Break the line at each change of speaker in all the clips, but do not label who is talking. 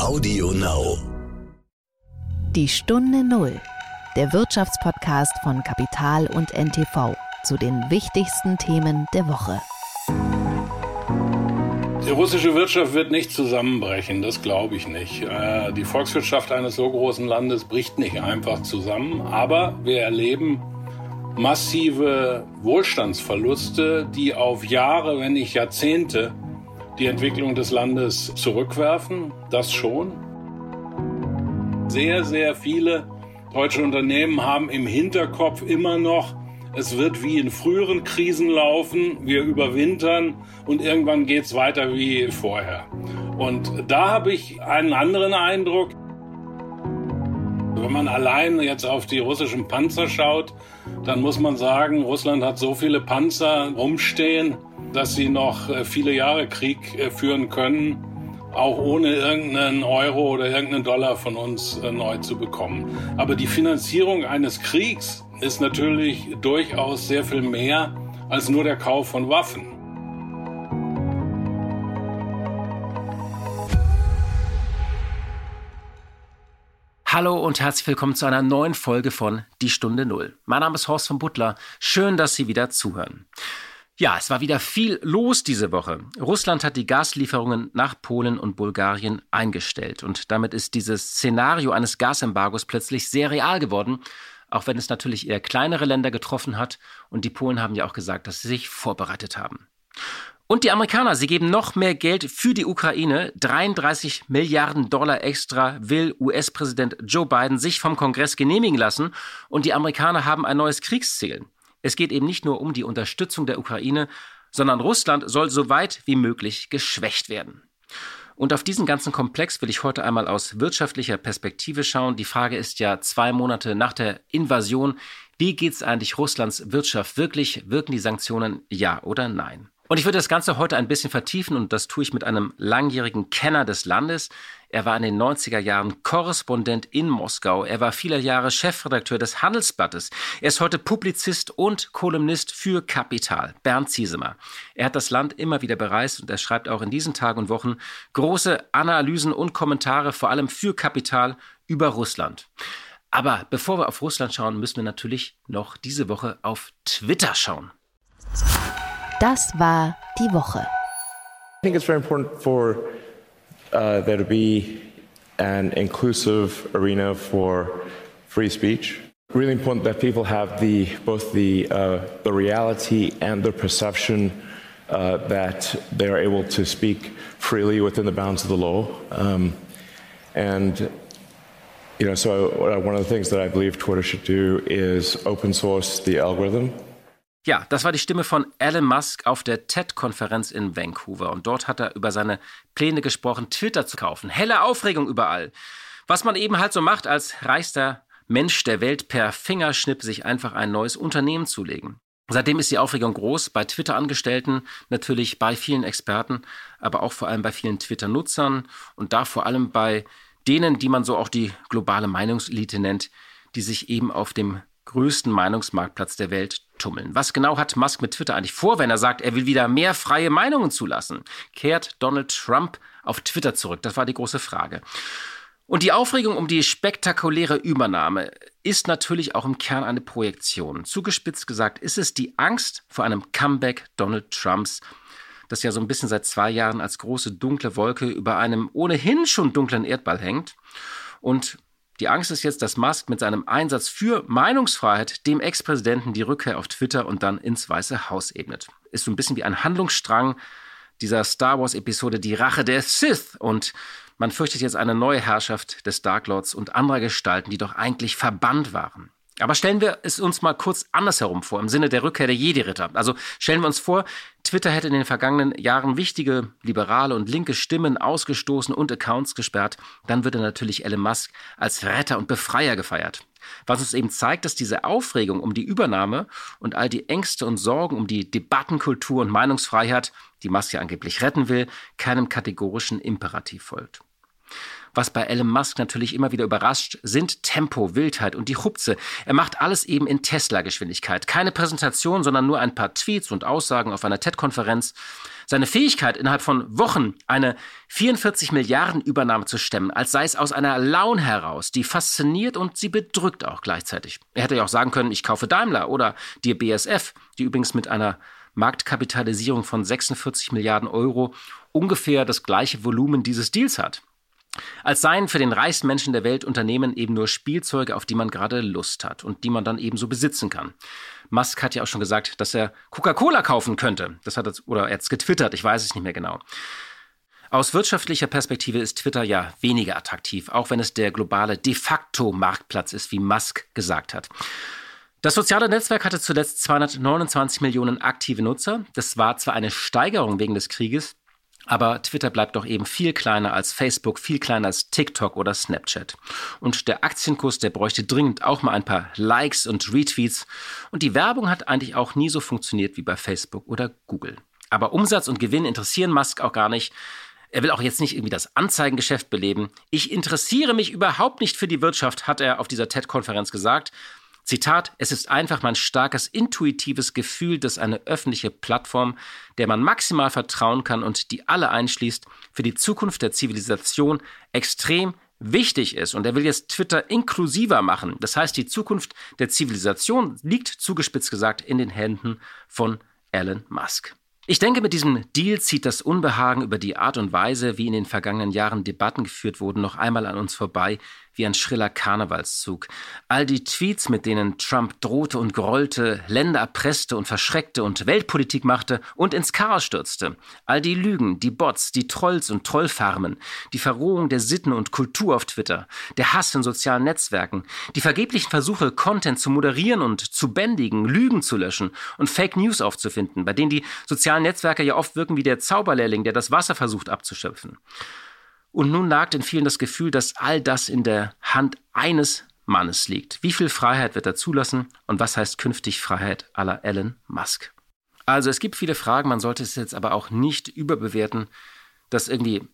Audio Now.
Die Stunde Null. Der Wirtschaftspodcast von Kapital und NTV zu den wichtigsten Themen der Woche.
Die russische Wirtschaft wird nicht zusammenbrechen, das glaube ich nicht. Äh, die Volkswirtschaft eines so großen Landes bricht nicht einfach zusammen, aber wir erleben massive Wohlstandsverluste, die auf Jahre, wenn nicht Jahrzehnte die Entwicklung des Landes zurückwerfen. Das schon. Sehr, sehr viele deutsche Unternehmen haben im Hinterkopf immer noch, es wird wie in früheren Krisen laufen, wir überwintern und irgendwann geht es weiter wie vorher. Und da habe ich einen anderen Eindruck. Wenn man allein jetzt auf die russischen Panzer schaut, dann muss man sagen, Russland hat so viele Panzer rumstehen, dass sie noch äh, viele Jahre Krieg äh, führen können, auch ohne irgendeinen Euro oder irgendeinen Dollar von uns äh, neu zu bekommen. Aber die Finanzierung eines Kriegs ist natürlich durchaus sehr viel mehr als nur der Kauf von Waffen.
Hallo und herzlich willkommen zu einer neuen Folge von Die Stunde Null. Mein Name ist Horst von Butler. Schön, dass Sie wieder zuhören. Ja, es war wieder viel los diese Woche. Russland hat die Gaslieferungen nach Polen und Bulgarien eingestellt. Und damit ist dieses Szenario eines Gasembargos plötzlich sehr real geworden, auch wenn es natürlich eher kleinere Länder getroffen hat. Und die Polen haben ja auch gesagt, dass sie sich vorbereitet haben. Und die Amerikaner, sie geben noch mehr Geld für die Ukraine. 33 Milliarden Dollar extra will US-Präsident Joe Biden sich vom Kongress genehmigen lassen. Und die Amerikaner haben ein neues Kriegsziel. Es geht eben nicht nur um die Unterstützung der Ukraine, sondern Russland soll so weit wie möglich geschwächt werden. Und auf diesen ganzen Komplex will ich heute einmal aus wirtschaftlicher Perspektive schauen. Die Frage ist ja zwei Monate nach der Invasion, wie geht es eigentlich Russlands Wirtschaft wirklich? Wirken die Sanktionen ja oder nein? Und ich würde das Ganze heute ein bisschen vertiefen und das tue ich mit einem langjährigen Kenner des Landes. Er war in den 90er Jahren Korrespondent in Moskau. Er war viele Jahre Chefredakteur des Handelsblattes. Er ist heute Publizist und Kolumnist für Kapital. Bernd Ziesemer. Er hat das Land immer wieder bereist und er schreibt auch in diesen Tagen und Wochen große Analysen und Kommentare, vor allem für Kapital über Russland. Aber bevor wir auf Russland schauen, müssen wir natürlich noch diese Woche auf Twitter schauen.
Das war die Woche.
I think it's very important for uh, there to be an inclusive arena for free speech. Really important that people have the both the uh, the reality and the perception uh, that they are able to speak freely within the bounds of the law. Um, and you know, so one of the things that I believe Twitter should do is open source the algorithm.
Ja, das war die Stimme von Elon Musk auf der TED-Konferenz in Vancouver. Und dort hat er über seine Pläne gesprochen, Twitter zu kaufen. Helle Aufregung überall. Was man eben halt so macht, als reichster Mensch der Welt per Fingerschnipp sich einfach ein neues Unternehmen zulegen. Seitdem ist die Aufregung groß, bei Twitter-Angestellten, natürlich bei vielen Experten, aber auch vor allem bei vielen Twitter-Nutzern und da vor allem bei denen, die man so auch die globale Meinungselite nennt, die sich eben auf dem größten Meinungsmarktplatz der Welt tummeln. Was genau hat Musk mit Twitter eigentlich vor, wenn er sagt, er will wieder mehr freie Meinungen zulassen? Kehrt Donald Trump auf Twitter zurück? Das war die große Frage. Und die Aufregung um die spektakuläre Übernahme ist natürlich auch im Kern eine Projektion. Zugespitzt gesagt ist es die Angst vor einem Comeback Donald Trumps, das ja so ein bisschen seit zwei Jahren als große dunkle Wolke über einem ohnehin schon dunklen Erdball hängt. Und die Angst ist jetzt, dass Musk mit seinem Einsatz für Meinungsfreiheit dem Ex-Präsidenten die Rückkehr auf Twitter und dann ins Weiße Haus ebnet. Ist so ein bisschen wie ein Handlungsstrang dieser Star Wars-Episode Die Rache der Sith. Und man fürchtet jetzt eine neue Herrschaft des Dark Lords und anderer Gestalten, die doch eigentlich verbannt waren. Aber stellen wir es uns mal kurz andersherum vor, im Sinne der Rückkehr der Jedi-Ritter. Also stellen wir uns vor, Twitter hätte in den vergangenen Jahren wichtige liberale und linke Stimmen ausgestoßen und Accounts gesperrt. Dann würde natürlich Elon Musk als Retter und Befreier gefeiert. Was uns eben zeigt, dass diese Aufregung um die Übernahme und all die Ängste und Sorgen um die Debattenkultur und Meinungsfreiheit, die Musk ja angeblich retten will, keinem kategorischen Imperativ folgt. Was bei Elon Musk natürlich immer wieder überrascht, sind Tempo, Wildheit und die Hupze. Er macht alles eben in Tesla-Geschwindigkeit. Keine Präsentation, sondern nur ein paar Tweets und Aussagen auf einer TED-Konferenz. Seine Fähigkeit, innerhalb von Wochen eine 44 Milliarden Übernahme zu stemmen, als sei es aus einer Laune heraus, die fasziniert und sie bedrückt auch gleichzeitig. Er hätte ja auch sagen können, ich kaufe Daimler oder die BSF, die übrigens mit einer Marktkapitalisierung von 46 Milliarden Euro ungefähr das gleiche Volumen dieses Deals hat. Als seien für den reichsten Menschen der Welt Unternehmen eben nur Spielzeuge, auf die man gerade Lust hat und die man dann eben so besitzen kann. Musk hat ja auch schon gesagt, dass er Coca-Cola kaufen könnte. Das hat er, oder er hat es getwittert, ich weiß es nicht mehr genau. Aus wirtschaftlicher Perspektive ist Twitter ja weniger attraktiv, auch wenn es der globale de facto Marktplatz ist, wie Musk gesagt hat. Das soziale Netzwerk hatte zuletzt 229 Millionen aktive Nutzer. Das war zwar eine Steigerung wegen des Krieges, aber Twitter bleibt doch eben viel kleiner als Facebook, viel kleiner als TikTok oder Snapchat. Und der Aktienkurs, der bräuchte dringend auch mal ein paar Likes und Retweets. Und die Werbung hat eigentlich auch nie so funktioniert wie bei Facebook oder Google. Aber Umsatz und Gewinn interessieren Musk auch gar nicht. Er will auch jetzt nicht irgendwie das Anzeigengeschäft beleben. Ich interessiere mich überhaupt nicht für die Wirtschaft, hat er auf dieser TED-Konferenz gesagt. Zitat, es ist einfach mein starkes intuitives Gefühl, dass eine öffentliche Plattform, der man maximal vertrauen kann und die alle einschließt, für die Zukunft der Zivilisation extrem wichtig ist. Und er will jetzt Twitter inklusiver machen. Das heißt, die Zukunft der Zivilisation liegt zugespitzt gesagt in den Händen von Elon Musk. Ich denke, mit diesem Deal zieht das Unbehagen über die Art und Weise, wie in den vergangenen Jahren Debatten geführt wurden, noch einmal an uns vorbei, wie ein schriller Karnevalszug. All die Tweets, mit denen Trump drohte und grollte, Länder erpresste und verschreckte und Weltpolitik machte und ins Chaos stürzte. All die Lügen, die Bots, die Trolls und Trollfarmen, die Verrohung der Sitten und Kultur auf Twitter, der Hass in sozialen Netzwerken, die vergeblichen Versuche, Content zu moderieren und zu bändigen, Lügen zu löschen und Fake News aufzufinden, bei denen die sozialen Netzwerke ja oft wirken wie der Zauberlehrling, der das Wasser versucht abzuschöpfen. Und nun nagt in vielen das Gefühl, dass all das in der Hand eines Mannes liegt. Wie viel Freiheit wird er zulassen und was heißt künftig Freiheit aller Elon Musk? Also es gibt viele Fragen, man sollte es jetzt aber auch nicht überbewerten, dass irgendwie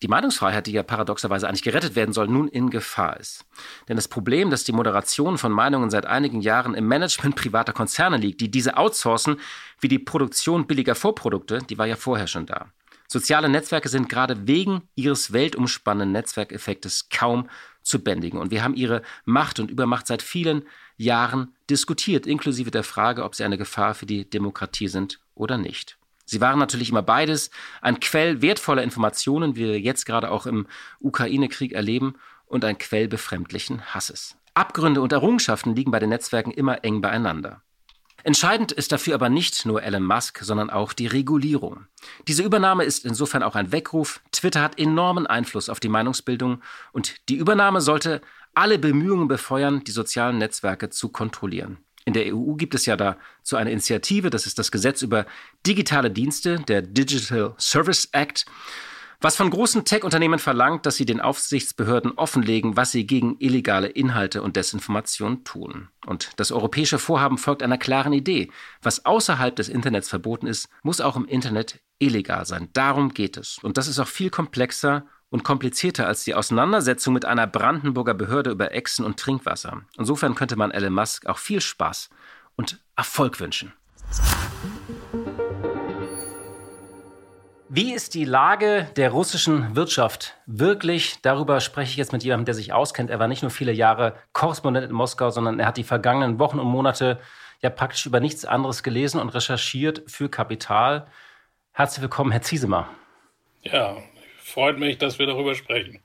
die Meinungsfreiheit, die ja paradoxerweise eigentlich gerettet werden soll, nun in Gefahr ist. Denn das Problem, dass die Moderation von Meinungen seit einigen Jahren im Management privater Konzerne liegt, die diese outsourcen, wie die Produktion billiger Vorprodukte, die war ja vorher schon da. Soziale Netzwerke sind gerade wegen ihres weltumspannenden Netzwerkeffektes kaum zu bändigen. Und wir haben ihre Macht und Übermacht seit vielen Jahren diskutiert, inklusive der Frage, ob sie eine Gefahr für die Demokratie sind oder nicht. Sie waren natürlich immer beides, ein Quell wertvoller Informationen, wie wir jetzt gerade auch im Ukraine-Krieg erleben, und ein Quell befremdlichen Hasses. Abgründe und Errungenschaften liegen bei den Netzwerken immer eng beieinander. Entscheidend ist dafür aber nicht nur Elon Musk, sondern auch die Regulierung. Diese Übernahme ist insofern auch ein Weckruf. Twitter hat enormen Einfluss auf die Meinungsbildung und die Übernahme sollte alle Bemühungen befeuern, die sozialen Netzwerke zu kontrollieren. In der EU gibt es ja dazu eine Initiative, das ist das Gesetz über digitale Dienste, der Digital Service Act was von großen Tech-Unternehmen verlangt, dass sie den Aufsichtsbehörden offenlegen, was sie gegen illegale Inhalte und Desinformation tun. Und das europäische Vorhaben folgt einer klaren Idee. Was außerhalb des Internets verboten ist, muss auch im Internet illegal sein. Darum geht es. Und das ist auch viel komplexer und komplizierter als die Auseinandersetzung mit einer Brandenburger Behörde über Echsen und Trinkwasser. Insofern könnte man Elon Musk auch viel Spaß und Erfolg wünschen. Wie ist die Lage der russischen Wirtschaft wirklich? Darüber spreche ich jetzt mit jemandem, der sich auskennt. Er war nicht nur viele Jahre Korrespondent in Moskau, sondern er hat die vergangenen Wochen und Monate ja praktisch über nichts anderes gelesen und recherchiert für Kapital. Herzlich willkommen, Herr Ziesemer.
Ja, freut mich, dass wir darüber sprechen.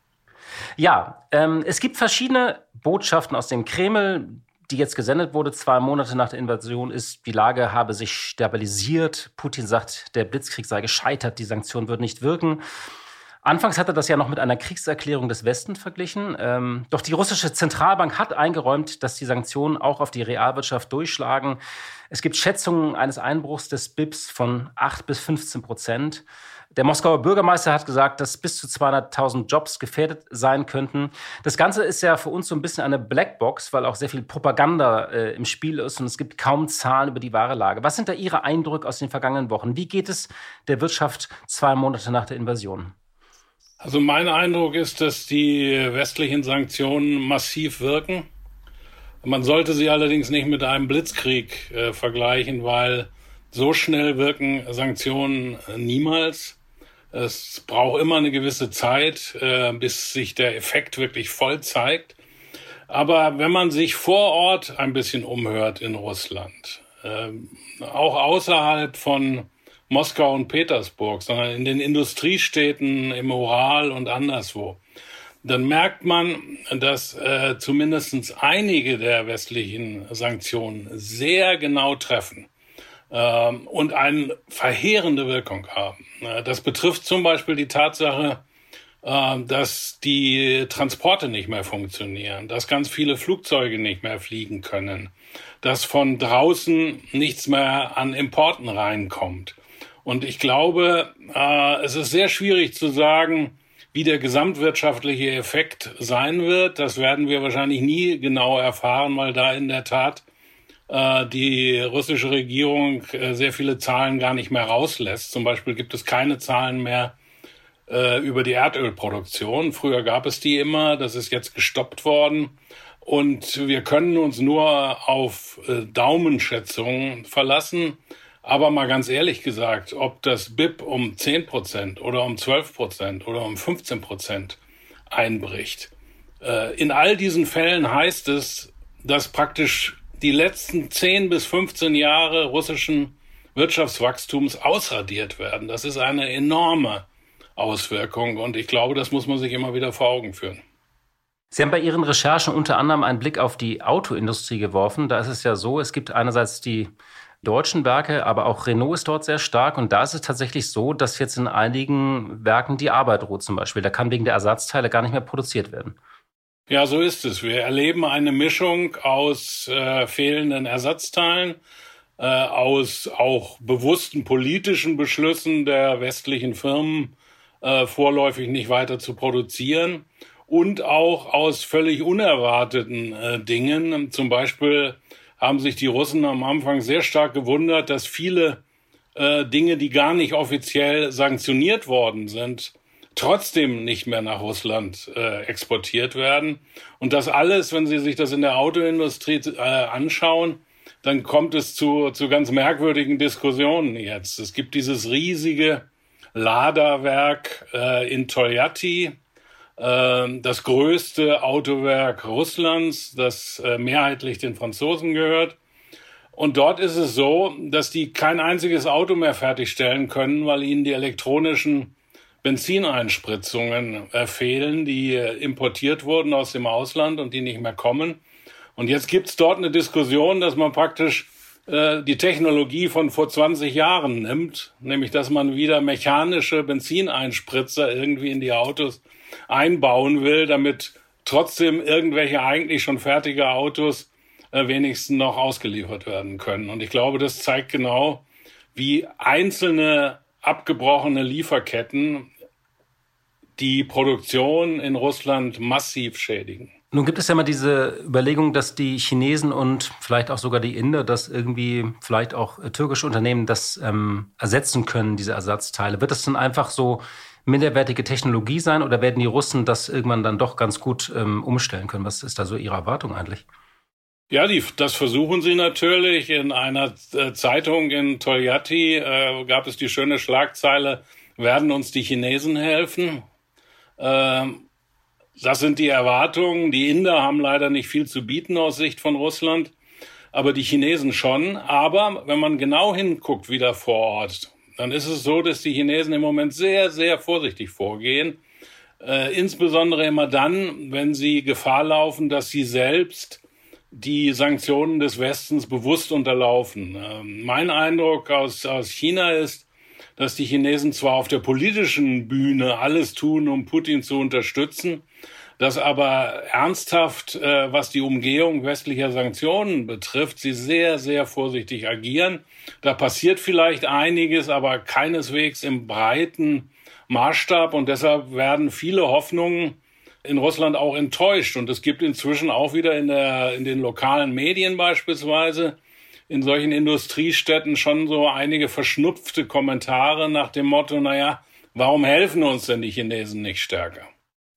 Ja, ähm, es gibt verschiedene Botschaften aus dem Kreml die jetzt gesendet wurde, zwei Monate nach der Invasion, ist, die Lage habe sich stabilisiert. Putin sagt, der Blitzkrieg sei gescheitert, die Sanktionen würden nicht wirken. Anfangs hat er das ja noch mit einer Kriegserklärung des Westens verglichen. Ähm, doch die russische Zentralbank hat eingeräumt, dass die Sanktionen auch auf die Realwirtschaft durchschlagen. Es gibt Schätzungen eines Einbruchs des BIPs von 8 bis 15 Prozent. Der Moskauer Bürgermeister hat gesagt, dass bis zu 200.000 Jobs gefährdet sein könnten. Das Ganze ist ja für uns so ein bisschen eine Blackbox, weil auch sehr viel Propaganda äh, im Spiel ist und es gibt kaum Zahlen über die wahre Lage. Was sind da Ihre Eindrücke aus den vergangenen Wochen? Wie geht es der Wirtschaft zwei Monate nach der Invasion?
Also mein Eindruck ist, dass die westlichen Sanktionen massiv wirken. Man sollte sie allerdings nicht mit einem Blitzkrieg äh, vergleichen, weil so schnell wirken Sanktionen äh, niemals. Es braucht immer eine gewisse Zeit, äh, bis sich der Effekt wirklich voll zeigt. Aber wenn man sich vor Ort ein bisschen umhört in Russland, äh, auch außerhalb von Moskau und Petersburg, sondern in den Industriestädten im Ural und anderswo, dann merkt man, dass äh, zumindest einige der westlichen Sanktionen sehr genau treffen äh, und eine verheerende Wirkung haben. Das betrifft zum Beispiel die Tatsache, äh, dass die Transporte nicht mehr funktionieren, dass ganz viele Flugzeuge nicht mehr fliegen können, dass von draußen nichts mehr an Importen reinkommt und ich glaube, äh, es ist sehr schwierig zu sagen, wie der gesamtwirtschaftliche Effekt sein wird. Das werden wir wahrscheinlich nie genau erfahren, weil da in der Tat die russische Regierung äh, sehr viele Zahlen gar nicht mehr rauslässt. Zum Beispiel gibt es keine Zahlen mehr äh, über die Erdölproduktion. Früher gab es die immer, das ist jetzt gestoppt worden. Und wir können uns nur auf äh, Daumenschätzungen verlassen. Aber mal ganz ehrlich gesagt, ob das BIP um 10 Prozent oder um 12 Prozent oder um 15 Prozent einbricht, äh, in all diesen Fällen heißt es, dass praktisch die letzten 10 bis 15 Jahre russischen Wirtschaftswachstums ausradiert werden. Das ist eine enorme Auswirkung und ich glaube, das muss man sich immer wieder vor Augen führen.
Sie haben bei Ihren Recherchen unter anderem einen Blick auf die Autoindustrie geworfen. Da ist es ja so, es gibt einerseits die deutschen Werke, aber auch Renault ist dort sehr stark. Und da ist es tatsächlich so, dass jetzt in einigen Werken die Arbeit ruht zum Beispiel. Da kann wegen der Ersatzteile gar nicht mehr produziert werden.
Ja, so ist es. Wir erleben eine Mischung aus äh, fehlenden Ersatzteilen, äh, aus auch bewussten politischen Beschlüssen der westlichen Firmen, äh, vorläufig nicht weiter zu produzieren und auch aus völlig unerwarteten äh, Dingen. Zum Beispiel haben sich die Russen am Anfang sehr stark gewundert, dass viele äh, Dinge, die gar nicht offiziell sanktioniert worden sind, trotzdem nicht mehr nach Russland äh, exportiert werden. Und das alles, wenn Sie sich das in der Autoindustrie äh, anschauen, dann kommt es zu, zu ganz merkwürdigen Diskussionen jetzt. Es gibt dieses riesige Laderwerk äh, in Toyati, ähm, das größte Autowerk Russlands, das äh, mehrheitlich den Franzosen gehört. Und dort ist es so, dass die kein einziges Auto mehr fertigstellen können, weil ihnen die elektronischen Benzineinspritzungen äh, fehlen, die äh, importiert wurden aus dem Ausland und die nicht mehr kommen. Und jetzt gibt es dort eine Diskussion, dass man praktisch die Technologie von vor 20 Jahren nimmt, nämlich dass man wieder mechanische Benzineinspritzer irgendwie in die Autos einbauen will, damit trotzdem irgendwelche eigentlich schon fertige Autos äh, wenigstens noch ausgeliefert werden können. Und ich glaube, das zeigt genau, wie einzelne abgebrochene Lieferketten die Produktion in Russland massiv schädigen.
Nun gibt es ja mal diese Überlegung, dass die Chinesen und vielleicht auch sogar die Inder, dass irgendwie vielleicht auch äh, türkische Unternehmen das ähm, ersetzen können, diese Ersatzteile. Wird das dann einfach so minderwertige Technologie sein oder werden die Russen das irgendwann dann doch ganz gut ähm, umstellen können? Was ist da so Ihre Erwartung eigentlich?
Ja, die, das versuchen sie natürlich. In einer äh, Zeitung in Toyati äh, gab es die schöne Schlagzeile, werden uns die Chinesen helfen? Ähm, das sind die Erwartungen. Die Inder haben leider nicht viel zu bieten aus Sicht von Russland, aber die Chinesen schon. Aber wenn man genau hinguckt, wieder vor Ort, dann ist es so, dass die Chinesen im Moment sehr, sehr vorsichtig vorgehen. Äh, insbesondere immer dann, wenn sie Gefahr laufen, dass sie selbst die Sanktionen des Westens bewusst unterlaufen. Äh, mein Eindruck aus, aus China ist, dass die Chinesen zwar auf der politischen Bühne alles tun, um Putin zu unterstützen, dass aber ernsthaft, äh, was die Umgehung westlicher Sanktionen betrifft, sie sehr, sehr vorsichtig agieren. Da passiert vielleicht einiges, aber keineswegs im breiten Maßstab und deshalb werden viele Hoffnungen in Russland auch enttäuscht. Und es gibt inzwischen auch wieder in, der, in den lokalen Medien beispielsweise in solchen Industriestädten schon so einige verschnupfte Kommentare nach dem Motto, naja, Warum helfen uns denn die Chinesen nicht stärker?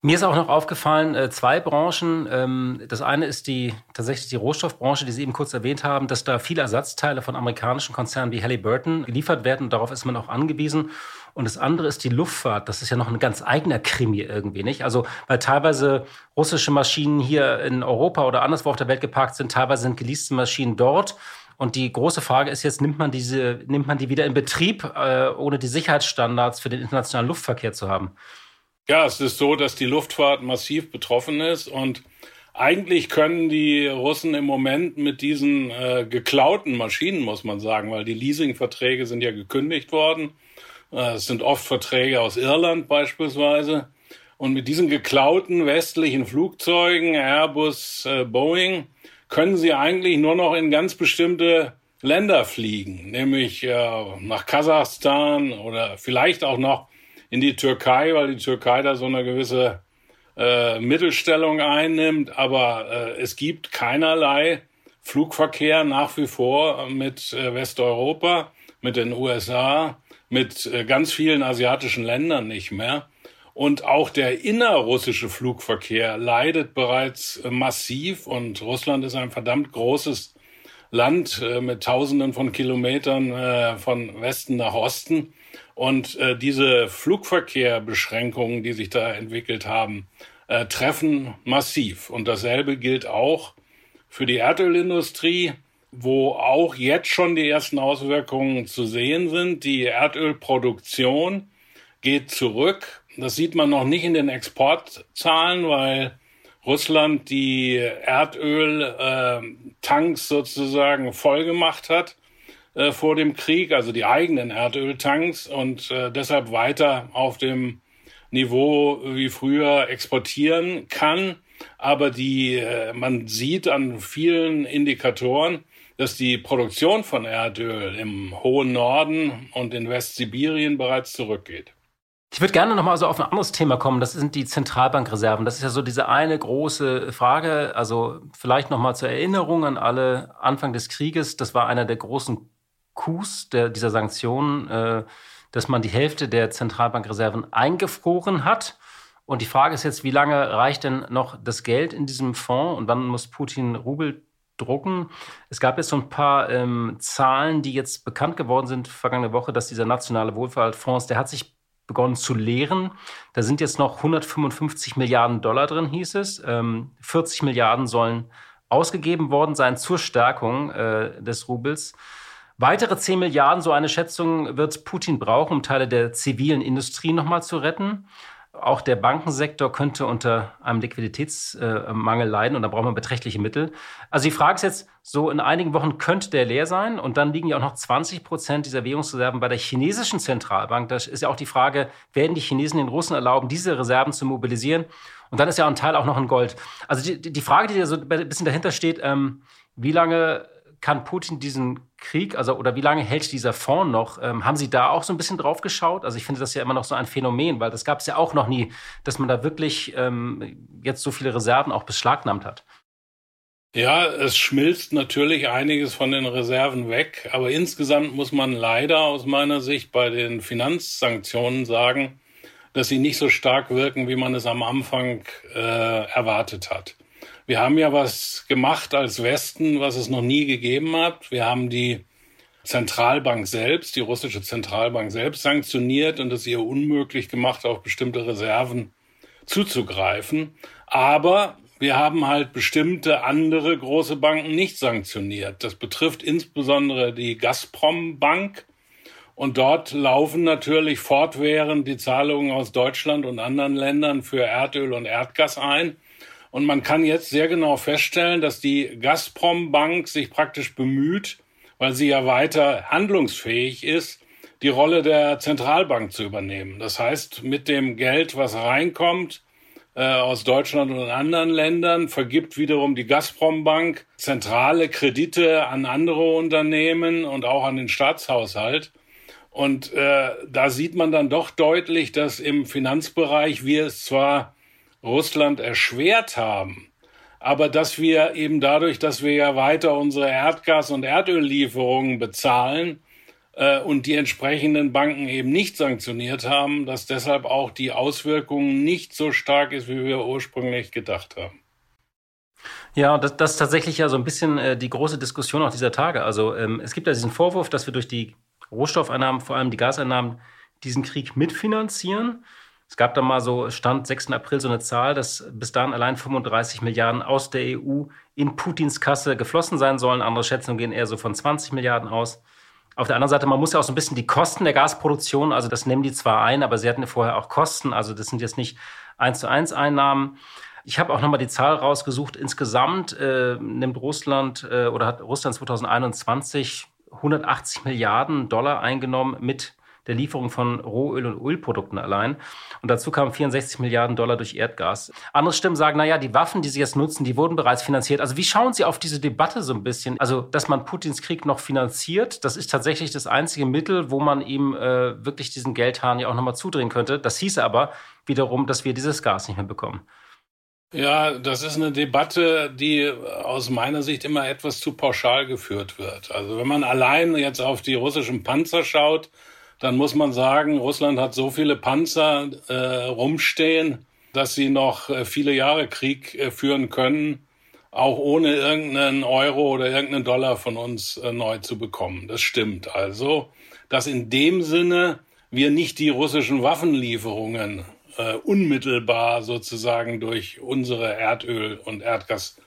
Mir ist auch noch aufgefallen, äh, zwei Branchen. Ähm, das eine ist die tatsächlich die Rohstoffbranche, die Sie eben kurz erwähnt haben, dass da viele Ersatzteile von amerikanischen Konzernen wie Halliburton geliefert werden. Darauf ist man auch angewiesen. Und das andere ist die Luftfahrt. Das ist ja noch ein ganz eigener Krimi irgendwie, nicht? Also, weil teilweise russische Maschinen hier in Europa oder anderswo auf der Welt geparkt sind, teilweise sind geleaste Maschinen dort. Und die große Frage ist jetzt, nimmt man diese, nimmt man die wieder in Betrieb, äh, ohne die Sicherheitsstandards für den internationalen Luftverkehr zu haben?
Ja, es ist so, dass die Luftfahrt massiv betroffen ist und eigentlich können die Russen im Moment mit diesen äh, geklauten Maschinen, muss man sagen, weil die Leasingverträge sind ja gekündigt worden. Äh, es sind oft Verträge aus Irland beispielsweise. Und mit diesen geklauten westlichen Flugzeugen, Airbus, äh, Boeing, können sie eigentlich nur noch in ganz bestimmte Länder fliegen, nämlich äh, nach Kasachstan oder vielleicht auch noch in die Türkei, weil die Türkei da so eine gewisse äh, Mittelstellung einnimmt. Aber äh, es gibt keinerlei Flugverkehr nach wie vor mit äh, Westeuropa, mit den USA, mit äh, ganz vielen asiatischen Ländern nicht mehr. Und auch der innerrussische Flugverkehr leidet bereits äh, massiv und Russland ist ein verdammt großes Land äh, mit Tausenden von Kilometern äh, von Westen nach Osten. Und diese Flugverkehrbeschränkungen, die sich da entwickelt haben, treffen massiv. Und dasselbe gilt auch für die Erdölindustrie, wo auch jetzt schon die ersten Auswirkungen zu sehen sind. Die Erdölproduktion geht zurück. Das sieht man noch nicht in den Exportzahlen, weil Russland die Erdöltanks sozusagen vollgemacht hat äh, vor dem Krieg, also die eigenen Erdöltanks und äh, deshalb weiter auf dem Niveau wie früher exportieren kann. Aber die, äh, man sieht an vielen Indikatoren, dass die Produktion von Erdöl im hohen Norden und in Westsibirien bereits zurückgeht.
Ich würde gerne nochmal so auf ein anderes Thema kommen. Das sind die Zentralbankreserven. Das ist ja so diese eine große Frage. Also vielleicht nochmal zur Erinnerung an alle Anfang des Krieges. Das war einer der großen Coups der, dieser Sanktionen, äh, dass man die Hälfte der Zentralbankreserven eingefroren hat. Und die Frage ist jetzt, wie lange reicht denn noch das Geld in diesem Fonds und wann muss Putin Rubel drucken? Es gab jetzt so ein paar ähm, Zahlen, die jetzt bekannt geworden sind vergangene Woche, dass dieser nationale Wohlfahrtsfonds, der hat sich begonnen zu leeren. Da sind jetzt noch 155 Milliarden Dollar drin, hieß es. Ähm, 40 Milliarden sollen ausgegeben worden sein zur Stärkung äh, des Rubels. Weitere 10 Milliarden, so eine Schätzung, wird Putin brauchen, um Teile der zivilen Industrie nochmal zu retten. Auch der Bankensektor könnte unter einem Liquiditätsmangel leiden und da braucht man beträchtliche Mittel. Also die Frage ist jetzt, so in einigen Wochen könnte der leer sein und dann liegen ja auch noch 20 Prozent dieser Währungsreserven bei der chinesischen Zentralbank. Da ist ja auch die Frage, werden die Chinesen den Russen erlauben, diese Reserven zu mobilisieren? Und dann ist ja ein Teil auch noch in Gold. Also die, die Frage, die da so ein bisschen dahinter steht, ähm, wie lange kann Putin diesen Krieg, also oder wie lange hält dieser Fonds noch? Ähm, haben Sie da auch so ein bisschen drauf geschaut? Also ich finde das ja immer noch so ein Phänomen, weil das gab es ja auch noch nie, dass man da wirklich ähm, jetzt so viele Reserven auch beschlagnahmt hat.
Ja, es schmilzt natürlich einiges von den Reserven weg, aber insgesamt muss man leider aus meiner Sicht bei den Finanzsanktionen sagen, dass sie nicht so stark wirken, wie man es am Anfang äh, erwartet hat. Wir haben ja was gemacht als Westen, was es noch nie gegeben hat. Wir haben die Zentralbank selbst, die russische Zentralbank selbst sanktioniert und es ihr unmöglich gemacht, auf bestimmte Reserven zuzugreifen. Aber wir haben halt bestimmte andere große Banken nicht sanktioniert. Das betrifft insbesondere die Gazprom Bank. Und dort laufen natürlich fortwährend die Zahlungen aus Deutschland und anderen Ländern für Erdöl und Erdgas ein. Und man kann jetzt sehr genau feststellen, dass die Gazprom Bank sich praktisch bemüht, weil sie ja weiter handlungsfähig ist, die Rolle der Zentralbank zu übernehmen. Das heißt, mit dem Geld, was reinkommt äh, aus Deutschland und anderen Ländern, vergibt wiederum die Gazprom Bank zentrale Kredite an andere Unternehmen und auch an den Staatshaushalt. Und äh, da sieht man dann doch deutlich, dass im Finanzbereich wir es zwar Russland erschwert haben, aber dass wir eben dadurch, dass wir ja weiter unsere Erdgas- und Erdöllieferungen bezahlen, äh, und die entsprechenden Banken eben nicht sanktioniert haben, dass deshalb auch die Auswirkungen nicht so stark ist, wie wir ursprünglich gedacht haben.
Ja, das, das ist tatsächlich ja so ein bisschen äh, die große Diskussion auch dieser Tage. Also ähm, es gibt ja diesen Vorwurf, dass wir durch die Rohstoffeinnahmen, vor allem die Gaseinnahmen, diesen Krieg mitfinanzieren. Es gab da mal so, Stand 6. April, so eine Zahl, dass bis dahin allein 35 Milliarden aus der EU in Putins Kasse geflossen sein sollen. Andere Schätzungen gehen eher so von 20 Milliarden aus. Auf der anderen Seite, man muss ja auch so ein bisschen die Kosten der Gasproduktion, also das nehmen die zwar ein, aber sie hatten ja vorher auch Kosten, also das sind jetzt nicht eins zu eins Einnahmen. Ich habe auch nochmal die Zahl rausgesucht. Insgesamt äh, nimmt Russland äh, oder hat Russland 2021 180 Milliarden Dollar eingenommen mit der Lieferung von Rohöl und Ölprodukten allein. Und dazu kamen 64 Milliarden Dollar durch Erdgas. Andere Stimmen sagen, naja, die Waffen, die sie jetzt nutzen, die wurden bereits finanziert. Also wie schauen Sie auf diese Debatte so ein bisschen? Also, dass man Putins Krieg noch finanziert, das ist tatsächlich das einzige Mittel, wo man ihm äh, wirklich diesen Geldhahn ja auch nochmal zudrehen könnte. Das hieße aber wiederum, dass wir dieses Gas nicht mehr bekommen.
Ja, das ist eine Debatte, die aus meiner Sicht immer etwas zu pauschal geführt wird. Also wenn man allein jetzt auf die russischen Panzer schaut, dann muss man sagen, Russland hat so viele Panzer äh, rumstehen, dass sie noch äh, viele Jahre Krieg äh, führen können, auch ohne irgendeinen Euro oder irgendeinen Dollar von uns äh, neu zu bekommen. Das stimmt also, dass in dem Sinne wir nicht die russischen Waffenlieferungen unmittelbar sozusagen durch unsere Erdöl- und Erdgasimporte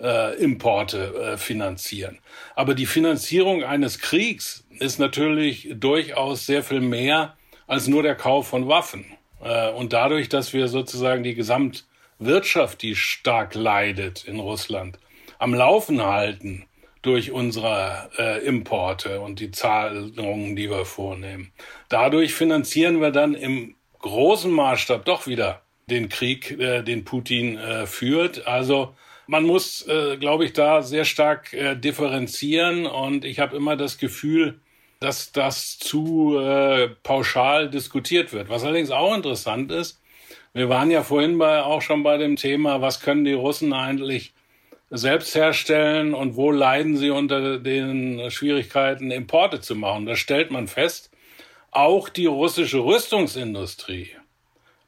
äh, äh, finanzieren. Aber die Finanzierung eines Kriegs ist natürlich durchaus sehr viel mehr als nur der Kauf von Waffen. Äh, und dadurch, dass wir sozusagen die Gesamtwirtschaft, die stark leidet in Russland, am Laufen halten, durch unsere äh, Importe und die Zahlungen, die wir vornehmen. Dadurch finanzieren wir dann im großen Maßstab doch wieder den Krieg, äh, den Putin äh, führt. Also man muss, äh, glaube ich, da sehr stark äh, differenzieren und ich habe immer das Gefühl, dass das zu äh, pauschal diskutiert wird. Was allerdings auch interessant ist, wir waren ja vorhin bei, auch schon bei dem Thema, was können die Russen eigentlich selbst herstellen und wo leiden sie unter den Schwierigkeiten, Importe zu machen. Da stellt man fest, auch die russische Rüstungsindustrie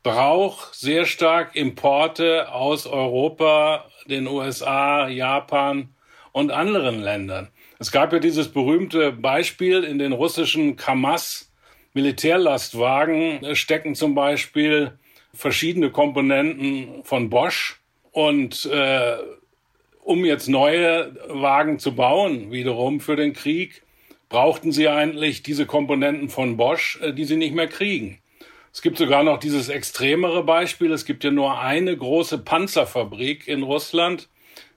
braucht sehr stark Importe aus Europa, den USA, Japan und anderen Ländern. Es gab ja dieses berühmte Beispiel in den russischen Kamaz Militärlastwagen stecken zum Beispiel verschiedene Komponenten von Bosch und äh, um jetzt neue Wagen zu bauen, wiederum für den Krieg, brauchten sie eigentlich diese Komponenten von Bosch, äh, die sie nicht mehr kriegen. Es gibt sogar noch dieses extremere Beispiel. Es gibt ja nur eine große Panzerfabrik in Russland,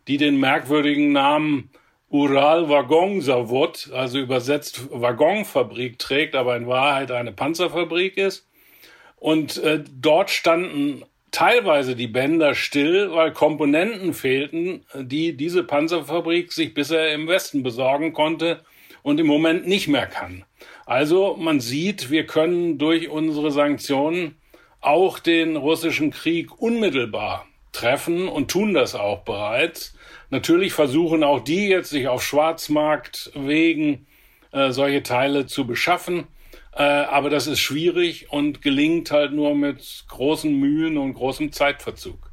die den merkwürdigen Namen Ural Waggonsavod, also übersetzt Waggonfabrik trägt, aber in Wahrheit eine Panzerfabrik ist. Und äh, dort standen teilweise die Bänder still, weil Komponenten fehlten, die diese Panzerfabrik sich bisher im Westen besorgen konnte und im Moment nicht mehr kann. Also man sieht, wir können durch unsere Sanktionen auch den russischen Krieg unmittelbar treffen und tun das auch bereits. Natürlich versuchen auch die jetzt sich auf Schwarzmarktwegen äh, solche Teile zu beschaffen. Äh, aber das ist schwierig und gelingt halt nur mit großen Mühen und großem Zeitverzug.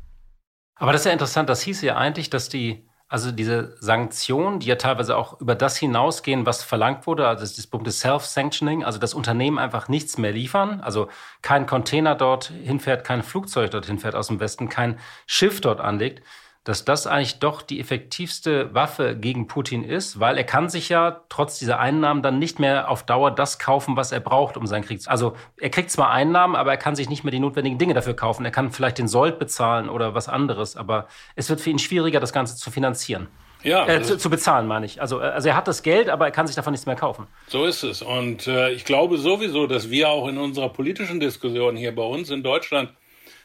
Aber das ist ja interessant. Das hieß ja eigentlich, dass die also diese Sanktionen, die ja teilweise auch über das hinausgehen, was verlangt wurde, also das berühmte Self-Sanctioning, also das Unternehmen einfach nichts mehr liefern, also kein Container dort hinfährt, kein Flugzeug dort hinfährt aus dem Westen, kein Schiff dort anlegt, dass das eigentlich doch die effektivste Waffe gegen Putin ist, weil er kann sich ja trotz dieser Einnahmen dann nicht mehr auf Dauer das kaufen, was er braucht, um seinen Krieg zu. Also er kriegt zwar Einnahmen, aber er kann sich nicht mehr die notwendigen Dinge dafür kaufen. Er kann vielleicht den Sold bezahlen oder was anderes, aber es wird für ihn schwieriger, das Ganze zu finanzieren. Ja, äh, zu, zu, bezahlen, meine ich. Also, also er hat das Geld, aber er kann sich davon nichts mehr kaufen.
So ist es. Und äh, ich glaube sowieso, dass wir auch in unserer politischen Diskussion hier bei uns in Deutschland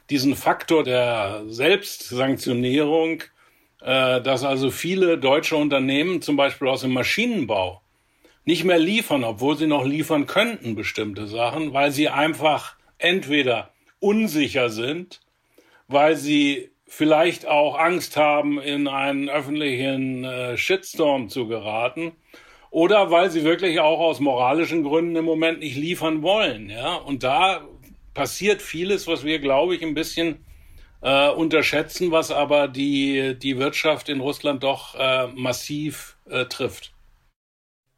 diesen Faktor der Selbstsanktionierung, äh, dass also viele deutsche Unternehmen, zum Beispiel aus dem Maschinenbau, nicht mehr liefern, obwohl sie noch liefern könnten bestimmte Sachen, weil sie einfach entweder unsicher sind, weil sie vielleicht auch Angst haben, in einen öffentlichen äh, Shitstorm zu geraten oder weil sie wirklich auch aus moralischen Gründen im Moment nicht liefern wollen. Ja? Und da passiert vieles, was wir, glaube ich, ein bisschen äh, unterschätzen, was aber die, die Wirtschaft in Russland doch äh, massiv äh, trifft.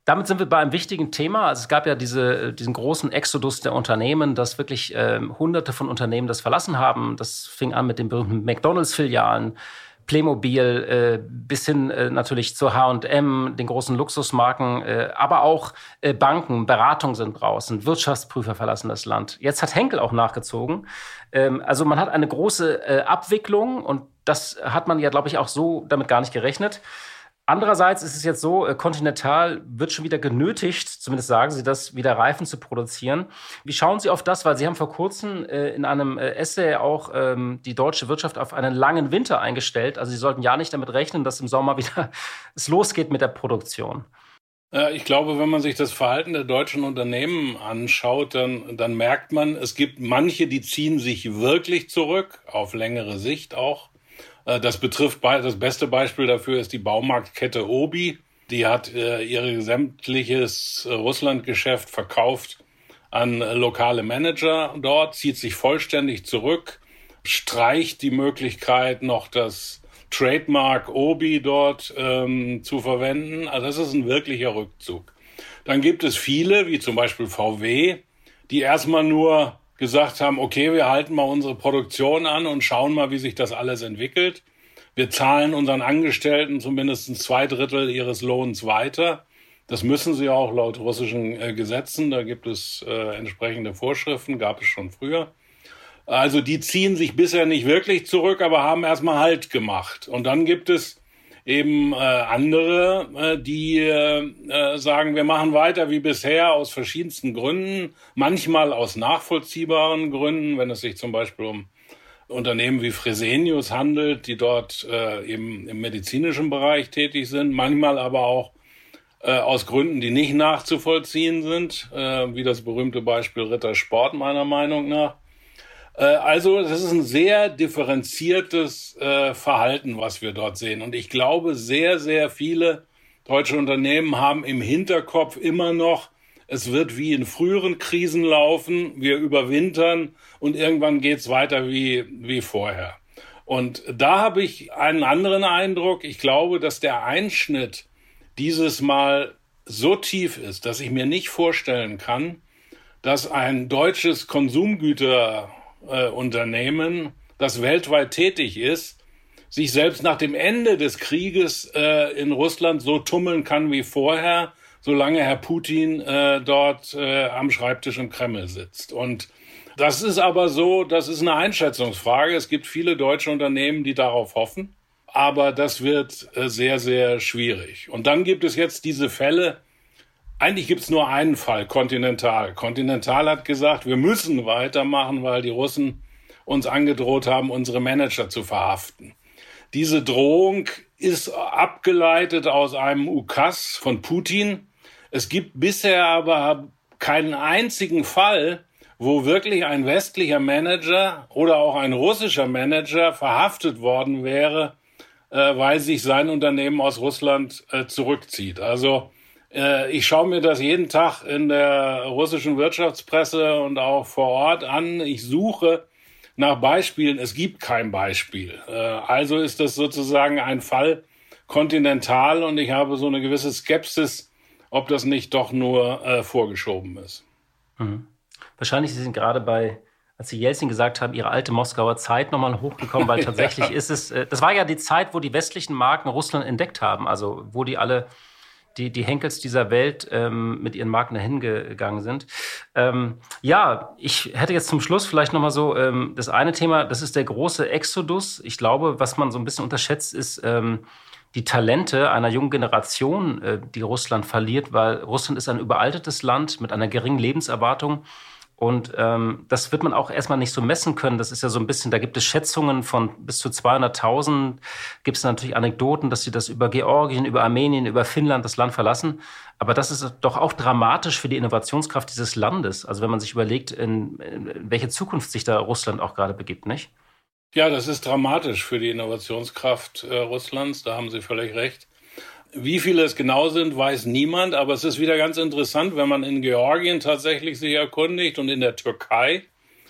Damit sind wir bei einem wichtigen Thema. Also es gab ja diese, diesen großen Exodus der Unternehmen, dass wirklich äh, Hunderte von Unternehmen das verlassen haben. Das fing an mit den berühmten McDonalds-Filialen. Playmobil äh, bis hin äh, natürlich zu H&M, den großen Luxusmarken, äh, aber auch äh, Banken, Beratung sind draußen, Wirtschaftsprüfer verlassen das Land. Jetzt hat Henkel auch nachgezogen. Ähm, also man hat eine große äh, Abwicklung und das hat man ja, glaube ich, auch so damit gar nicht gerechnet. Andererseits ist es jetzt so, äh, Continental wird schon wieder genötigt, zumindest sagen Sie das, wieder Reifen zu produzieren. Wie schauen Sie auf das? Weil Sie haben vor kurzem äh, in einem äh, Essay auch ähm, die deutsche Wirtschaft auf einen langen Winter eingestellt. Also Sie sollten ja nicht damit rechnen, dass im Sommer wieder es losgeht mit der Produktion.
Ich glaube, wenn man sich das Verhalten der deutschen Unternehmen anschaut, dann, dann merkt man, es gibt manche, die ziehen sich wirklich zurück, auf längere Sicht auch. Äh, das betrifft das beste Beispiel dafür ist die Baumarktkette Obi. Die hat äh, ihr sämtliches äh, Russlandgeschäft verkauft an lokale Manager dort, zieht sich vollständig zurück, streicht die Möglichkeit, noch das Trademark Obi dort ähm, zu verwenden. Also das ist ein wirklicher Rückzug. Dann gibt es viele, wie zum Beispiel VW, die erstmal nur gesagt haben, okay, wir halten mal unsere Produktion an und schauen mal, wie sich das alles entwickelt. Wir zahlen unseren Angestellten zumindest zwei Drittel ihres Lohns weiter. Das müssen sie auch laut russischen äh, Gesetzen. Da gibt es äh, entsprechende Vorschriften, gab es schon früher. Also die ziehen sich bisher nicht wirklich zurück, aber haben erstmal Halt gemacht. Und dann gibt es eben äh, andere, äh, die äh, sagen, wir machen weiter wie bisher aus verschiedensten Gründen, manchmal aus nachvollziehbaren Gründen, wenn es sich zum Beispiel um Unternehmen wie Fresenius handelt, die dort äh, eben im medizinischen Bereich tätig sind, manchmal aber auch äh, aus Gründen, die nicht nachzuvollziehen sind, äh, wie das berühmte Beispiel Ritter Sport meiner Meinung nach. Äh, also das ist ein sehr differenziertes äh, Verhalten, was wir dort sehen. Und ich glaube, sehr, sehr viele deutsche Unternehmen haben im Hinterkopf immer noch, es wird wie in früheren Krisen laufen, wir überwintern und irgendwann geht's weiter wie, wie vorher. Und da habe ich einen anderen Eindruck. Ich glaube, dass der Einschnitt dieses Mal so tief ist, dass ich mir nicht vorstellen kann, dass ein deutsches Konsumgüter äh, Unternehmen, das weltweit tätig ist, sich selbst nach dem Ende des Krieges äh, in Russland so tummeln kann wie vorher, solange Herr Putin äh, dort äh, am Schreibtisch im Kreml sitzt. Und das ist aber so, das ist eine Einschätzungsfrage. Es gibt viele deutsche Unternehmen, die darauf hoffen, aber das wird äh, sehr, sehr schwierig. Und dann gibt es jetzt diese Fälle, eigentlich gibt es nur einen Fall, Continental. Continental hat gesagt, wir müssen weitermachen, weil die Russen uns angedroht haben, unsere Manager zu verhaften. Diese Drohung ist abgeleitet aus einem Ukas von Putin. Es gibt bisher aber keinen einzigen Fall, wo wirklich ein westlicher Manager oder auch ein russischer Manager verhaftet worden wäre, äh, weil sich sein Unternehmen aus Russland äh, zurückzieht. Also ich schaue mir das jeden Tag in der russischen Wirtschaftspresse und auch vor Ort an. Ich suche nach Beispielen. Es gibt kein Beispiel. Äh, also ist das sozusagen ein Fall kontinental und ich habe so eine gewisse Skepsis, ob das nicht doch nur äh, vorgeschoben ist.
Mhm. Wahrscheinlich Sie sind gerade bei als Sie Jelzin gesagt haben, ihre alte Moskauer Zeit nochmal hochgekommen, weil tatsächlich ja. ist es, das war ja die Zeit, wo die westlichen Marken Russland entdeckt haben, also wo die alle die, die Henkels dieser Welt ähm, mit ihren Marken dahin gegangen sind. Ähm, ja, ich hätte jetzt zum Schluss vielleicht nochmal so ähm, das eine Thema, das ist der große Exodus. Ich glaube, was man so ein bisschen unterschätzt, ist ähm, die Talente einer jungen Generation, äh, die Russland verliert, weil Russland ist ein überaltetes Land mit einer geringen Lebenserwartung. Und ähm, das wird man auch erstmal nicht so messen können. Das ist ja so ein bisschen, da gibt es Schätzungen von bis zu 200.000. Gibt es natürlich Anekdoten, dass sie das über Georgien, über Armenien, über Finnland das Land verlassen. Aber das ist doch auch dramatisch für die Innovationskraft dieses Landes. Also wenn man sich überlegt, in, in welche Zukunft sich da Russland auch gerade begibt, nicht?
Ja, das ist dramatisch für die Innovationskraft äh, Russlands. Da haben Sie völlig recht. Wie viele es genau sind, weiß niemand, aber es ist wieder ganz interessant, wenn man in Georgien tatsächlich sich erkundigt und in der Türkei,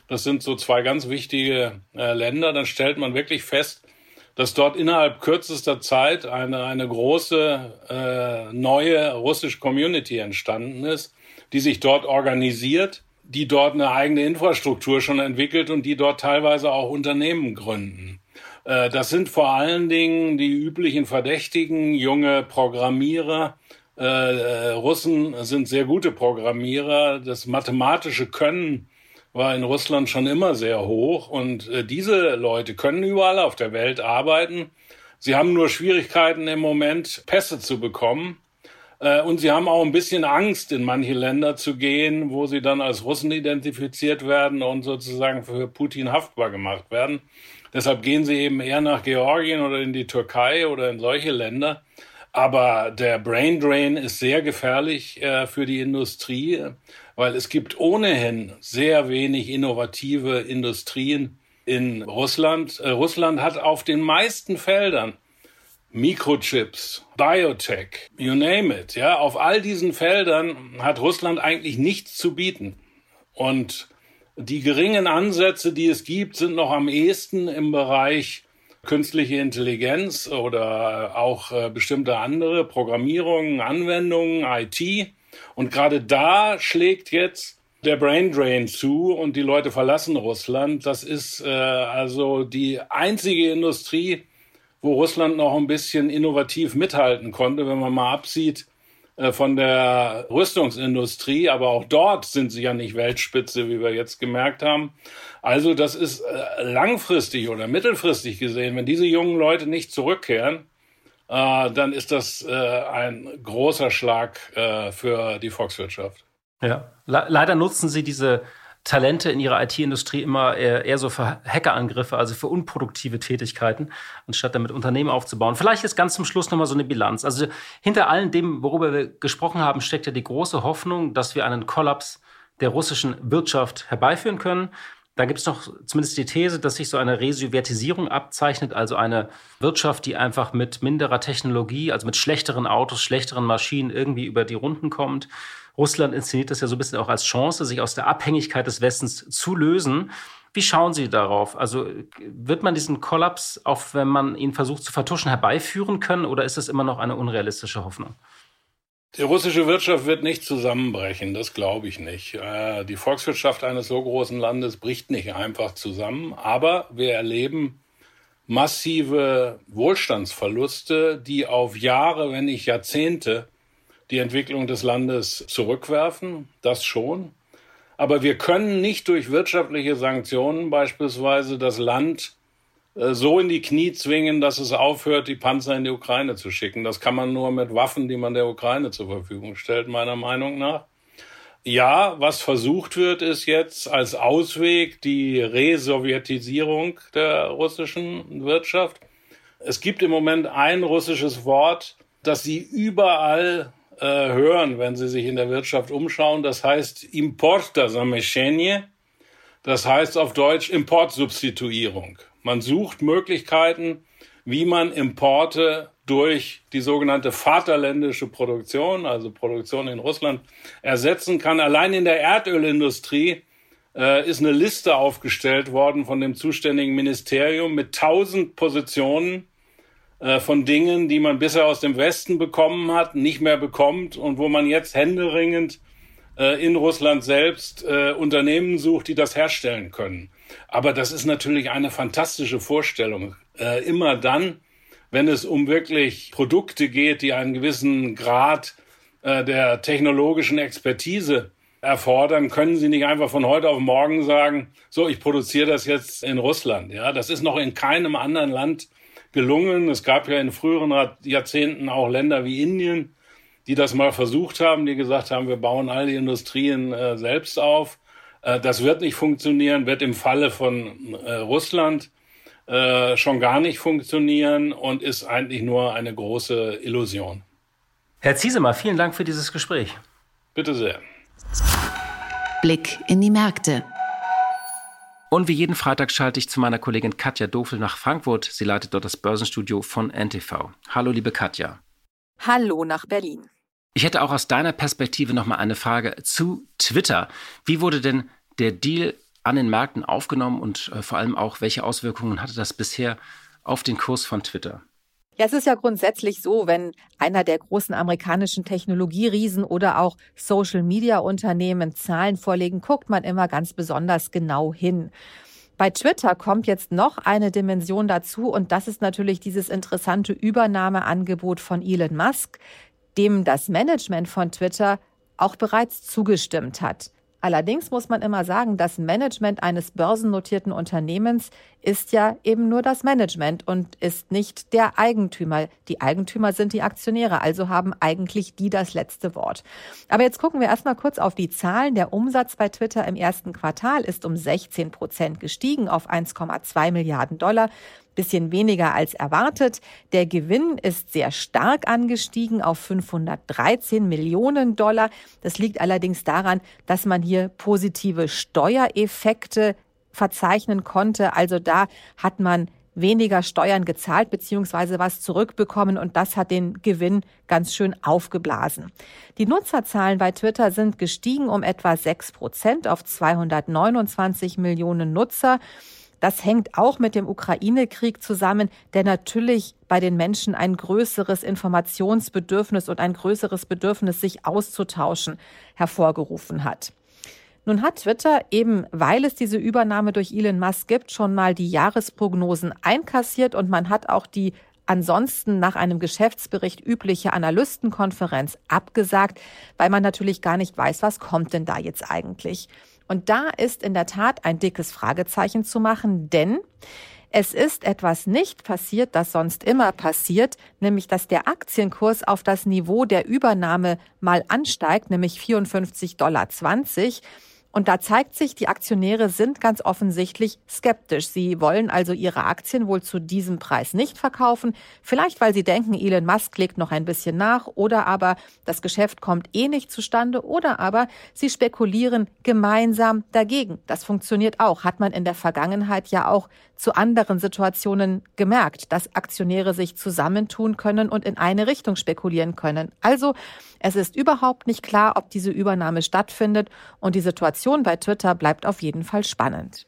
das sind so zwei ganz wichtige äh, Länder, dann stellt man wirklich fest, dass dort innerhalb kürzester Zeit eine, eine große äh, neue russische Community entstanden ist, die sich dort organisiert, die dort eine eigene Infrastruktur schon entwickelt und die dort teilweise auch Unternehmen gründen. Äh, das sind vor allen Dingen die üblichen Verdächtigen, junge Programmierer. Äh, äh, Russen sind sehr gute Programmierer. Das mathematische Können war in Russland schon immer sehr hoch und diese Leute können überall auf der Welt arbeiten. Sie haben nur Schwierigkeiten im Moment, Pässe zu bekommen. Und sie haben auch ein bisschen Angst, in manche Länder zu gehen, wo sie dann als Russen identifiziert werden und sozusagen für Putin haftbar gemacht werden. Deshalb gehen sie eben eher nach Georgien oder in die Türkei oder in solche Länder. Aber der Brain Drain ist sehr gefährlich äh, für die Industrie, weil es gibt ohnehin sehr wenig innovative Industrien in Russland. Äh, Russland hat auf den meisten Feldern Mikrochips, Biotech, you name it, ja, auf all diesen Feldern hat Russland eigentlich nichts zu bieten. Und die geringen Ansätze, die es gibt, sind noch am ehesten im Bereich künstliche Intelligenz oder auch äh, bestimmte andere Programmierungen, Anwendungen, IT. Und gerade da schlägt jetzt der Brain Drain zu und die Leute verlassen Russland. Das ist äh, also die einzige Industrie, wo Russland noch ein bisschen innovativ mithalten konnte, wenn man mal absieht von der Rüstungsindustrie, aber auch dort sind sie ja nicht Weltspitze, wie wir jetzt gemerkt haben. Also das ist äh, langfristig oder mittelfristig gesehen, wenn diese jungen Leute nicht zurückkehren, äh, dann ist das ein großer Schlag für die Volkswirtschaft.
Ja, leider nutzen sie diese Talente in ihrer IT-Industrie immer eher, eher, so für Hackerangriffe, also für unproduktive Tätigkeiten, anstatt damit Unternehmen aufzubauen. Vielleicht ist ganz zum Schluss nochmal so eine Bilanz. Also hinter allem dem, worüber wir gesprochen haben, steckt ja die große Hoffnung, dass wir einen Kollaps der russischen Wirtschaft herbeiführen können. Da gibt es noch zumindest die These, dass sich so eine Resouvertisierung abzeichnet, also eine Wirtschaft, die einfach mit minderer Technologie, also mit schlechteren Autos, schlechteren Maschinen irgendwie über die Runden kommt. Russland inszeniert das ja so ein bisschen auch als Chance, sich aus der Abhängigkeit des Westens zu lösen. Wie schauen Sie darauf? Also wird man diesen Kollaps, auch wenn man ihn versucht zu vertuschen, herbeiführen können oder ist es immer noch eine unrealistische Hoffnung?
Die russische Wirtschaft wird nicht zusammenbrechen, das glaube ich nicht. Äh, die Volkswirtschaft eines so großen Landes bricht nicht einfach zusammen, aber wir erleben massive Wohlstandsverluste, die auf Jahre, wenn nicht Jahrzehnte die Entwicklung des Landes zurückwerfen, das schon. Aber wir können nicht durch wirtschaftliche Sanktionen beispielsweise das Land äh, so in die Knie zwingen, dass es aufhört, die Panzer in die Ukraine zu schicken. Das kann man nur mit Waffen, die man der Ukraine zur Verfügung stellt, meiner Meinung nach. Ja, was versucht wird, ist jetzt als Ausweg die Resowjetisierung der russischen Wirtschaft. Es gibt im Moment ein russisches Wort, das sie überall äh, hören, wenn Sie sich in der Wirtschaft umschauen. Das heißt Importa Sameshenie. Das heißt auf Deutsch Importsubstituierung. Man sucht Möglichkeiten, wie man Importe durch die sogenannte vaterländische Produktion, also Produktion in Russland, ersetzen kann. Allein in der Erdölindustrie äh, ist eine Liste aufgestellt worden von dem zuständigen Ministerium mit tausend Positionen, äh, von Dingen, die man bisher aus dem Westen bekommen hat, nicht mehr bekommt und wo man jetzt händeringend äh, in Russland selbst äh, Unternehmen sucht, die das herstellen können. Aber das ist natürlich eine fantastische Vorstellung. Äh, immer dann, wenn es um wirklich Produkte geht, die einen gewissen Grad der technologischen Expertise erfordern, können Sie nicht einfach von heute auf morgen sagen, so, ich produziere das jetzt in Russland. Ja, das ist noch in keinem anderen Land gelungen. Es gab ja in früheren Jahrzehnten auch Länder wie Indien, die das mal versucht haben, die gesagt haben, wir bauen all die Industrien äh, selbst auf. Äh, das wird nicht funktionieren, wird im Falle von äh, Russland äh, schon gar nicht funktionieren und ist eigentlich nur eine große Illusion.
Herr Ziesemer, vielen Dank für dieses Gespräch.
Bitte sehr.
Blick in die Märkte.
Und wie jeden Freitag schalte ich zu meiner Kollegin Katja Dofel nach Frankfurt. Sie leitet dort das Börsenstudio von NTV. Hallo, liebe Katja.
Hallo nach Berlin.
Ich hätte auch aus deiner Perspektive noch mal eine Frage zu Twitter. Wie wurde denn der Deal an den Märkten aufgenommen und äh, vor allem auch, welche Auswirkungen hatte das bisher auf den Kurs von Twitter?
Ja, es ist ja grundsätzlich so, wenn einer der großen amerikanischen Technologieriesen oder auch Social-Media-Unternehmen Zahlen vorlegen, guckt man immer ganz besonders genau hin. Bei Twitter kommt jetzt noch eine Dimension dazu und das ist natürlich dieses interessante Übernahmeangebot von Elon Musk, dem das Management von Twitter auch bereits zugestimmt hat. Allerdings muss man immer sagen, das Management eines börsennotierten Unternehmens ist ja eben nur das Management und ist nicht der Eigentümer. Die Eigentümer sind die Aktionäre, also haben eigentlich die das letzte Wort. Aber jetzt gucken wir erstmal kurz auf die Zahlen. Der Umsatz bei Twitter im ersten Quartal ist um 16 Prozent gestiegen auf 1,2 Milliarden Dollar bisschen weniger als erwartet. Der Gewinn ist sehr stark angestiegen auf 513 Millionen Dollar. Das liegt allerdings daran, dass man hier positive Steuereffekte verzeichnen konnte. Also da hat man weniger Steuern gezahlt beziehungsweise was zurückbekommen und das hat den Gewinn ganz schön aufgeblasen. Die Nutzerzahlen bei Twitter sind gestiegen um etwa 6 Prozent auf 229 Millionen Nutzer. Das hängt auch mit dem Ukraine-Krieg zusammen, der natürlich bei den Menschen ein größeres Informationsbedürfnis und ein größeres Bedürfnis, sich auszutauschen, hervorgerufen hat. Nun hat Twitter eben, weil es diese Übernahme durch Elon Musk gibt, schon mal die Jahresprognosen einkassiert und man hat auch die ansonsten nach einem Geschäftsbericht übliche Analystenkonferenz abgesagt, weil man natürlich gar nicht weiß, was kommt denn da jetzt eigentlich. Und da ist in der Tat ein dickes Fragezeichen zu machen, denn es ist etwas nicht passiert, das sonst immer passiert, nämlich dass der Aktienkurs auf das Niveau der Übernahme mal ansteigt, nämlich 54,20 Dollar. Und da zeigt sich, die Aktionäre sind ganz offensichtlich skeptisch. Sie wollen also ihre Aktien wohl zu diesem Preis nicht verkaufen. Vielleicht, weil sie denken, Elon Musk legt noch ein bisschen nach oder aber das Geschäft kommt eh nicht zustande oder aber sie spekulieren gemeinsam dagegen. Das funktioniert auch. Hat man in der Vergangenheit ja auch zu anderen Situationen gemerkt, dass Aktionäre sich zusammentun können und in eine Richtung spekulieren können. Also es ist überhaupt nicht klar, ob diese Übernahme stattfindet und die Situation bei Twitter bleibt auf jeden Fall spannend.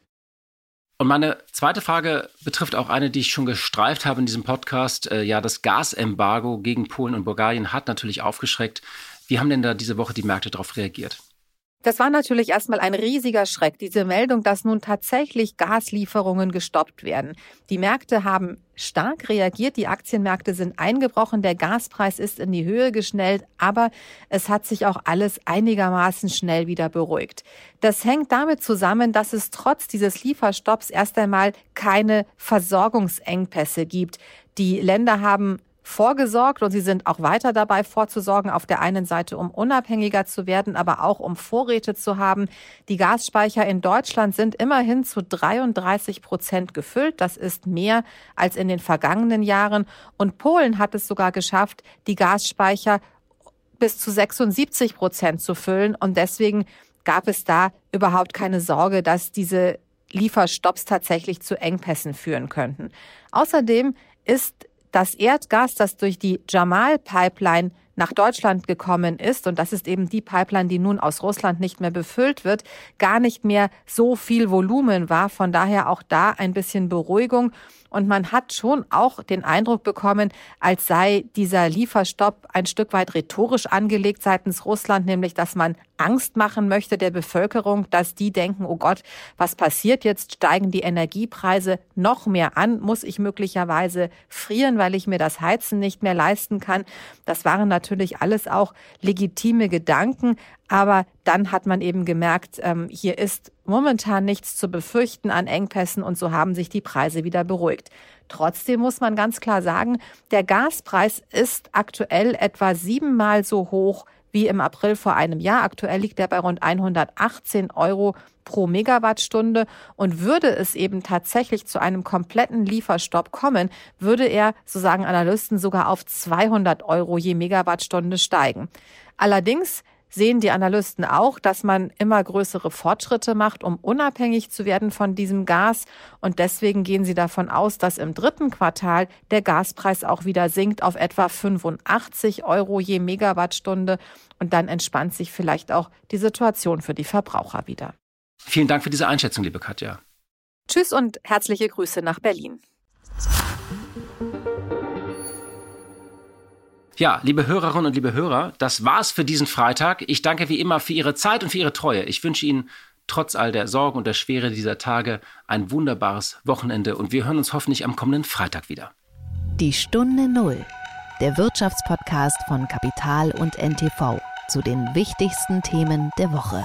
Und meine zweite Frage betrifft auch eine, die ich schon gestreift habe in diesem Podcast. Äh, ja, das Gasembargo gegen Polen und Bulgarien hat natürlich aufgeschreckt. Wie haben denn da diese Woche die Märkte darauf reagiert?
Das war natürlich erstmal ein riesiger Schreck, diese Meldung, dass nun tatsächlich Gaslieferungen gestoppt werden. Die Märkte haben stark reagiert, die Aktienmärkte sind eingebrochen, der Gaspreis ist in die Höhe geschnellt, aber es hat sich auch alles einigermaßen schnell wieder beruhigt. Das hängt damit zusammen, dass es trotz dieses Lieferstopps erst einmal keine Versorgungsengpässe gibt. Die Länder haben vorgesorgt und sie sind auch weiter dabei vorzusorgen, auf der einen Seite, um unabhängiger zu werden, aber auch um Vorräte zu haben. Die Gasspeicher in Deutschland sind immerhin zu 33 Prozent gefüllt. Das ist mehr als in den vergangenen Jahren. Und Polen hat es sogar geschafft, die Gasspeicher bis zu 76 Prozent zu füllen. Und deswegen gab es da überhaupt keine Sorge, dass diese Lieferstopps tatsächlich zu Engpässen führen könnten. Außerdem ist das Erdgas, das durch die Jamal-Pipeline nach Deutschland gekommen ist, und das ist eben die Pipeline, die nun aus Russland nicht mehr befüllt wird, gar nicht mehr so viel Volumen war. Von daher auch da ein bisschen Beruhigung. Und man hat schon auch den Eindruck bekommen, als sei dieser Lieferstopp ein Stück weit rhetorisch angelegt seitens Russland, nämlich dass man Angst machen möchte der Bevölkerung, dass die denken, oh Gott, was passiert jetzt? Steigen die Energiepreise noch mehr an? Muss ich möglicherweise frieren, weil ich mir das Heizen nicht mehr leisten kann? Das waren natürlich alles auch legitime Gedanken. Aber dann hat man eben gemerkt, ähm, hier ist momentan nichts zu befürchten an Engpässen und so haben sich die Preise wieder beruhigt. Trotzdem muss man ganz klar sagen, der Gaspreis ist aktuell etwa siebenmal so hoch wie im April vor einem Jahr. Aktuell liegt er bei rund 118 Euro pro Megawattstunde. Und würde es eben tatsächlich zu einem kompletten Lieferstopp kommen, würde er, so sagen Analysten, sogar auf 200 Euro je Megawattstunde steigen. Allerdings sehen die Analysten auch, dass man immer größere Fortschritte macht, um unabhängig zu werden von diesem Gas. Und deswegen gehen sie davon aus, dass im dritten Quartal der Gaspreis auch wieder sinkt auf etwa 85 Euro je Megawattstunde. Und dann entspannt sich vielleicht auch die Situation für die Verbraucher wieder.
Vielen Dank für diese Einschätzung, liebe Katja.
Tschüss und herzliche Grüße nach Berlin.
Ja, liebe Hörerinnen und liebe Hörer, das war's für diesen Freitag. Ich danke wie immer für Ihre Zeit und für Ihre Treue. Ich wünsche Ihnen trotz all der Sorgen und der Schwere dieser Tage ein wunderbares Wochenende und wir hören uns hoffentlich am kommenden Freitag wieder.
Die Stunde Null, der Wirtschaftspodcast von Kapital und NTV zu den wichtigsten Themen der Woche.